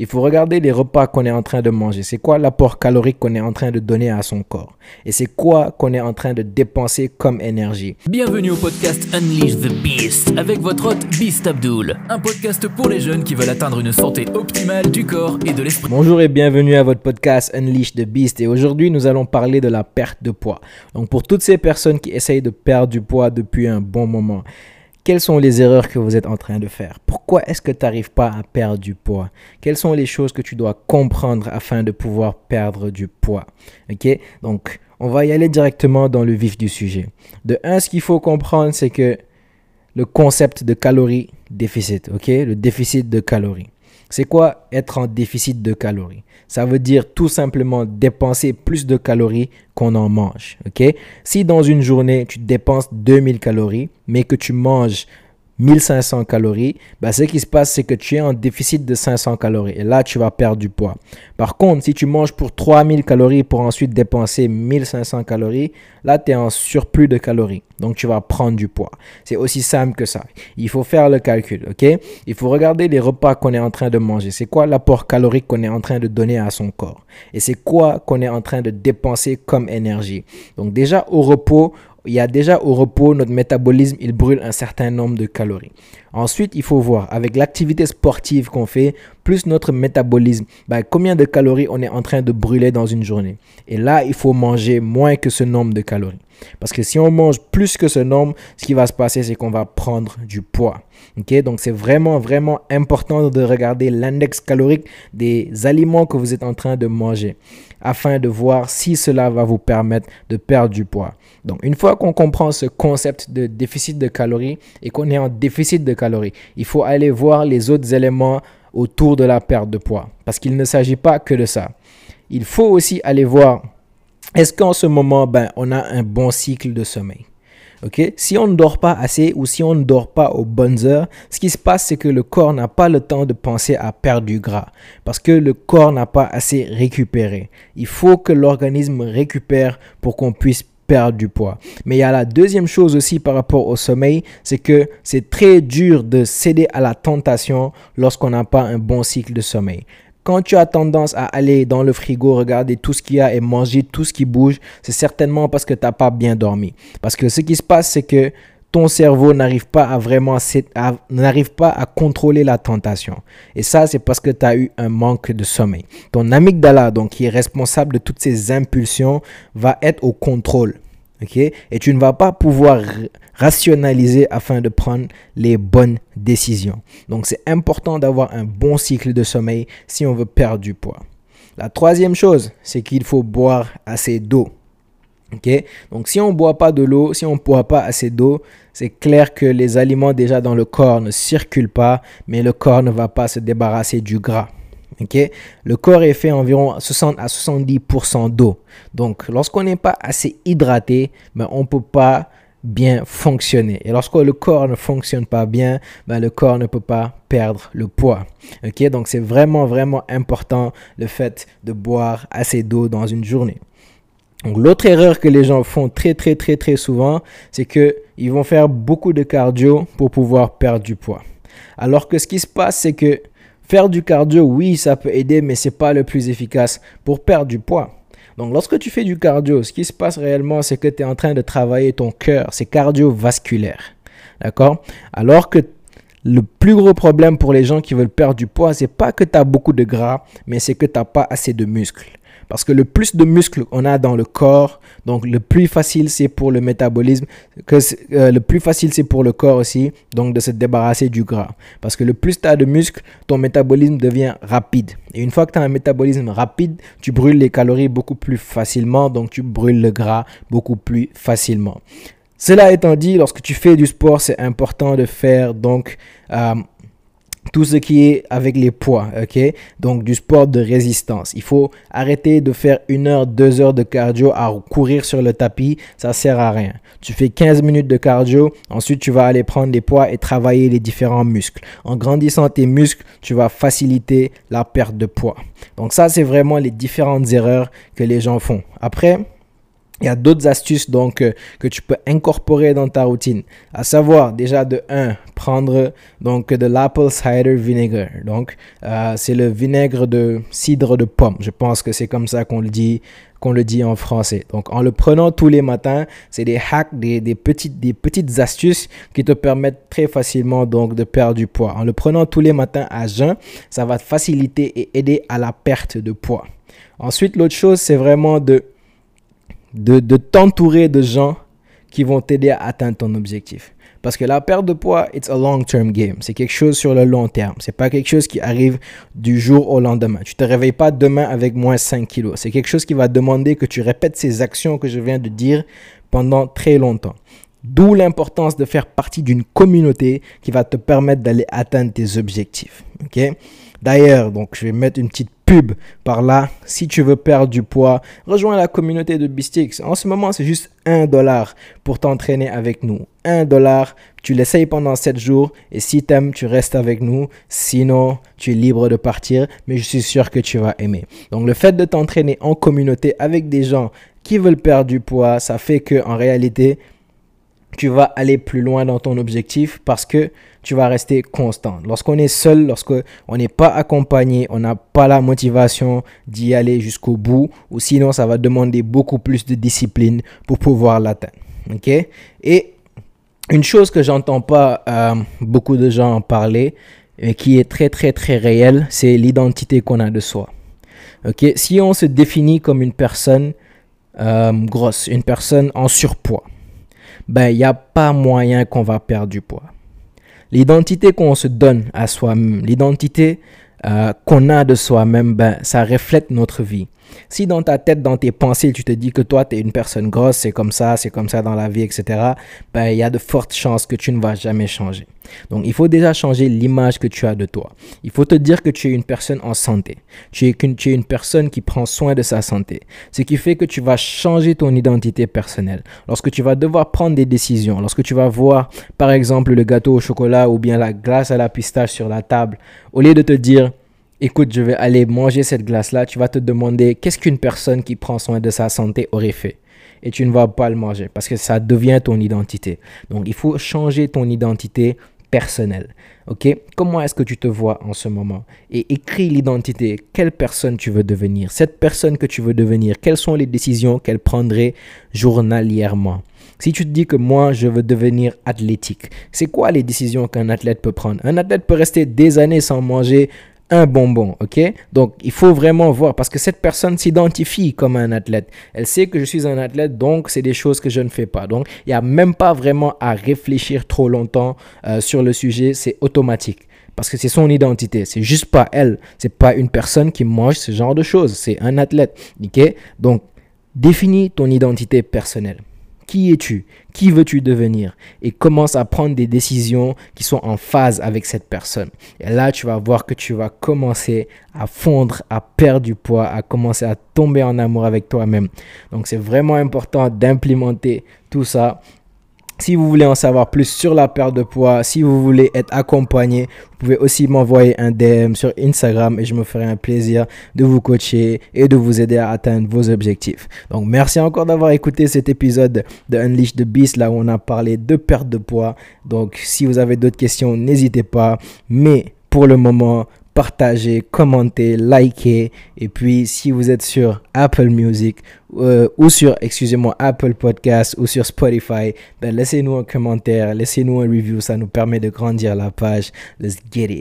il faut regarder les repas qu'on est en train de manger. C'est quoi l'apport calorique qu'on est en train de donner à son corps? Et c'est quoi qu'on est en train de dépenser comme énergie? Bienvenue au podcast Unleash the Beast avec votre hôte Beast Abdul, un podcast pour les jeunes qui veulent atteindre une santé optimale du corps et de l'esprit. Bonjour et bienvenue à votre podcast Unleash the Beast et aujourd'hui nous allons parler de la perte de poids. Donc pour toutes ces personnes qui essayent de perdre du poids depuis un bon moment, quelles sont les erreurs que vous êtes en train de faire? Pourquoi est-ce que tu n'arrives pas à perdre du poids? Quelles sont les choses que tu dois comprendre afin de pouvoir perdre du poids? Ok? Donc, on va y aller directement dans le vif du sujet. De un, ce qu'il faut comprendre, c'est que le concept de calories déficit, ok? Le déficit de calories. C'est quoi être en déficit de calories? Ça veut dire tout simplement dépenser plus de calories qu'on en mange. Si dans une journée, tu dépenses 2000 calories, mais que tu manges 1500 calories, bah, ce qui se passe, c'est que tu es en déficit de 500 calories. Et là, tu vas perdre du poids. Par contre, si tu manges pour 3000 calories pour ensuite dépenser 1500 calories, là, tu es en surplus de calories. Donc, tu vas prendre du poids. C'est aussi simple que ça. Il faut faire le calcul, OK? Il faut regarder les repas qu'on est en train de manger. C'est quoi l'apport calorique qu'on est en train de donner à son corps? Et c'est quoi qu'on est en train de dépenser comme énergie? Donc, déjà, au repos, il y a déjà au repos, notre métabolisme, il brûle un certain nombre de calories. Ensuite, il faut voir, avec l'activité sportive qu'on fait, plus notre métabolisme, ben, combien de calories on est en train de brûler dans une journée? Et là, il faut manger moins que ce nombre de calories. Parce que si on mange plus que ce nombre, ce qui va se passer, c'est qu'on va prendre du poids. Donc, c'est vraiment, vraiment important de regarder l'index calorique des aliments que vous êtes en train de manger afin de voir si cela va vous permettre de perdre du poids. Donc, une fois qu'on comprend ce concept de déficit de calories et qu'on est en déficit de calories, il faut aller voir les autres éléments autour de la perte de poids. Parce qu'il ne s'agit pas que de ça. Il faut aussi aller voir, est-ce qu'en ce moment, ben, on a un bon cycle de sommeil? Ok, si on ne dort pas assez ou si on ne dort pas aux bonnes heures, ce qui se passe, c'est que le corps n'a pas le temps de penser à perdre du gras parce que le corps n'a pas assez récupéré. Il faut que l'organisme récupère pour qu'on puisse perdre du poids. Mais il y a la deuxième chose aussi par rapport au sommeil, c'est que c'est très dur de céder à la tentation lorsqu'on n'a pas un bon cycle de sommeil. Quand tu as tendance à aller dans le frigo, regarder tout ce qu'il y a et manger tout ce qui bouge, c'est certainement parce que tu n'as pas bien dormi. Parce que ce qui se passe, c'est que ton cerveau n'arrive pas à vraiment n'arrive pas à contrôler la tentation. Et ça, c'est parce que tu as eu un manque de sommeil. Ton amygdala, donc qui est responsable de toutes ces impulsions, va être au contrôle. Et tu ne vas pas pouvoir rationaliser afin de prendre les bonnes décisions. Donc c'est important d'avoir un bon cycle de sommeil si on veut perdre du poids. La troisième chose, c'est qu'il faut boire assez d'eau. Donc si on ne boit pas de l'eau, si on ne boit pas assez d'eau, c'est clair que les aliments déjà dans le corps ne circulent pas, mais le corps ne va pas se débarrasser du gras. Le corps est fait environ 60 à 70% d'eau. Donc, lorsqu'on n'est pas assez hydraté, ben, on ne peut pas bien fonctionner. Et lorsque le corps ne fonctionne pas bien, ben, le corps ne peut pas perdre le poids. Ok, donc c'est vraiment, vraiment important le fait de boire assez d'eau dans une journée. L'autre erreur que les gens font très, très, très, très souvent, c'est qu'ils vont faire beaucoup de cardio pour pouvoir perdre du poids. Alors que ce qui se passe, c'est que Faire du cardio, oui, ça peut aider, mais ce n'est pas le plus efficace pour perdre du poids. Donc, lorsque tu fais du cardio, ce qui se passe réellement, c'est que tu es en train de travailler ton cœur. C'est cardiovasculaire. D'accord? Alors que le plus gros problème pour les gens qui veulent perdre du poids, c'est pas que tu as beaucoup de gras, mais c'est que tu n'as pas assez de muscles. Parce que le plus de muscles on a dans le corps, donc le plus facile c'est pour le métabolisme, que euh, le plus facile c'est pour le corps aussi, donc de se débarrasser du gras. Parce que le plus tu as de muscles, ton métabolisme devient rapide. Et une fois que tu as un métabolisme rapide, tu brûles les calories beaucoup plus facilement, donc tu brûles le gras beaucoup plus facilement. Cela étant dit, lorsque tu fais du sport, c'est important de faire donc euh, tout ce qui est avec les poids, ok? Donc du sport de résistance. Il faut arrêter de faire une heure, deux heures de cardio à courir sur le tapis, ça sert à rien. Tu fais 15 minutes de cardio, ensuite tu vas aller prendre les poids et travailler les différents muscles. En grandissant tes muscles, tu vas faciliter la perte de poids. Donc ça, c'est vraiment les différentes erreurs que les gens font. Après, il y a d'autres astuces donc euh, que tu peux incorporer dans ta routine. À savoir déjà de 1, prendre donc de l'apple cider vinegar. Donc euh, c'est le vinaigre de cidre de pomme. Je pense que c'est comme ça qu'on le dit qu'on le dit en français. Donc en le prenant tous les matins, c'est des hacks, des, des, petites, des petites astuces qui te permettent très facilement donc de perdre du poids. En le prenant tous les matins à jeun, ça va te faciliter et aider à la perte de poids. Ensuite, l'autre chose, c'est vraiment de de, t'entourer de gens qui vont t'aider à atteindre ton objectif. Parce que la perte de poids, it's a long-term game. C'est quelque chose sur le long terme. C'est pas quelque chose qui arrive du jour au lendemain. Tu te réveilles pas demain avec moins 5 kilos. C'est quelque chose qui va demander que tu répètes ces actions que je viens de dire pendant très longtemps. D'où l'importance de faire partie d'une communauté qui va te permettre d'aller atteindre tes objectifs. Ok? D'ailleurs, donc je vais mettre une petite pub par là. Si tu veux perdre du poids, rejoins la communauté de Bistix. En ce moment, c'est juste un dollar pour t'entraîner avec nous. Un dollar, tu l'essayes pendant 7 jours et si t'aimes, tu restes avec nous. Sinon, tu es libre de partir, mais je suis sûr que tu vas aimer. Donc le fait de t'entraîner en communauté avec des gens qui veulent perdre du poids, ça fait que en réalité, tu vas aller plus loin dans ton objectif parce que tu vas rester constant. Lorsqu'on est seul, lorsqu'on n'est pas accompagné, on n'a pas la motivation d'y aller jusqu'au bout, ou sinon ça va demander beaucoup plus de discipline pour pouvoir l'atteindre. Et une chose que j'entends pas euh, beaucoup de gens en parler, et qui est très très très réelle, c'est l'identité qu'on a de soi. Si on se définit comme une personne euh, grosse, une personne en surpoids, ben il n'y a pas moyen qu'on va perdre du poids. L'identité qu'on se donne à soi-même, l'identité euh, qu'on a de soi-même, ben, ça reflète notre vie. Si dans ta tête, dans tes pensées, tu te dis que toi, tu es une personne grosse, c'est comme ça, c'est comme ça dans la vie, etc., ben, il y a de fortes chances que tu ne vas jamais changer. Donc, il faut déjà changer l'image que tu as de toi. Il faut te dire que tu es une personne en santé. Tu es, tu es une personne qui prend soin de sa santé. Ce qui fait que tu vas changer ton identité personnelle. Lorsque tu vas devoir prendre des décisions, lorsque tu vas voir, par exemple, le gâteau au chocolat ou bien la glace à la pistache sur la table, au lieu de te dire, écoute, je vais aller manger cette glace-là, tu vas te demander qu'est-ce qu'une personne qui prend soin de sa santé aurait fait? Et tu ne vas pas le manger parce que ça devient ton identité. Donc, il faut changer ton identité personnelle. OK? Comment est-ce que tu te vois en ce moment? Et écris l'identité. Quelle personne tu veux devenir? Cette personne que tu veux devenir, quelles sont les décisions qu'elle prendrait journalièrement? Si tu te dis que moi, je veux devenir athlétique, c'est quoi les décisions qu'un athlète peut prendre? Un athlète peut rester des années sans manger un bonbon, ok? Donc, il faut vraiment voir parce que cette personne s'identifie comme un athlète. Elle sait que je suis un athlète, donc c'est des choses que je ne fais pas. Donc, il n'y a même pas vraiment à réfléchir trop longtemps euh, sur le sujet, c'est automatique. Parce que c'est son identité, c'est juste pas elle, c'est pas une personne qui mange ce genre de choses, c'est un athlète, ok? Donc, définis ton identité personnelle. Qui es-tu? Qui veux-tu devenir? Et commence à prendre des décisions qui sont en phase avec cette personne. Et là, tu vas voir que tu vas commencer à fondre, à perdre du poids, à commencer à tomber en amour avec toi-même. Donc, c'est vraiment important d'implémenter tout ça si vous voulez en savoir plus sur la perte de poids, si vous voulez être accompagné, vous pouvez aussi m'envoyer un DM sur Instagram et je me ferai un plaisir de vous coacher et de vous aider à atteindre vos objectifs. Donc merci encore d'avoir écouté cet épisode de Unleash the Beast là où on a parlé de perte de poids. Donc si vous avez d'autres questions, n'hésitez pas. Mais pour le moment, partagez, commentez, likez. Et puis, si vous êtes sur Apple Music euh, ou sur, excusez-moi, Apple Podcast ou sur Spotify, ben laissez-nous un commentaire, laissez-nous un review. Ça nous permet de grandir la page. Let's get it.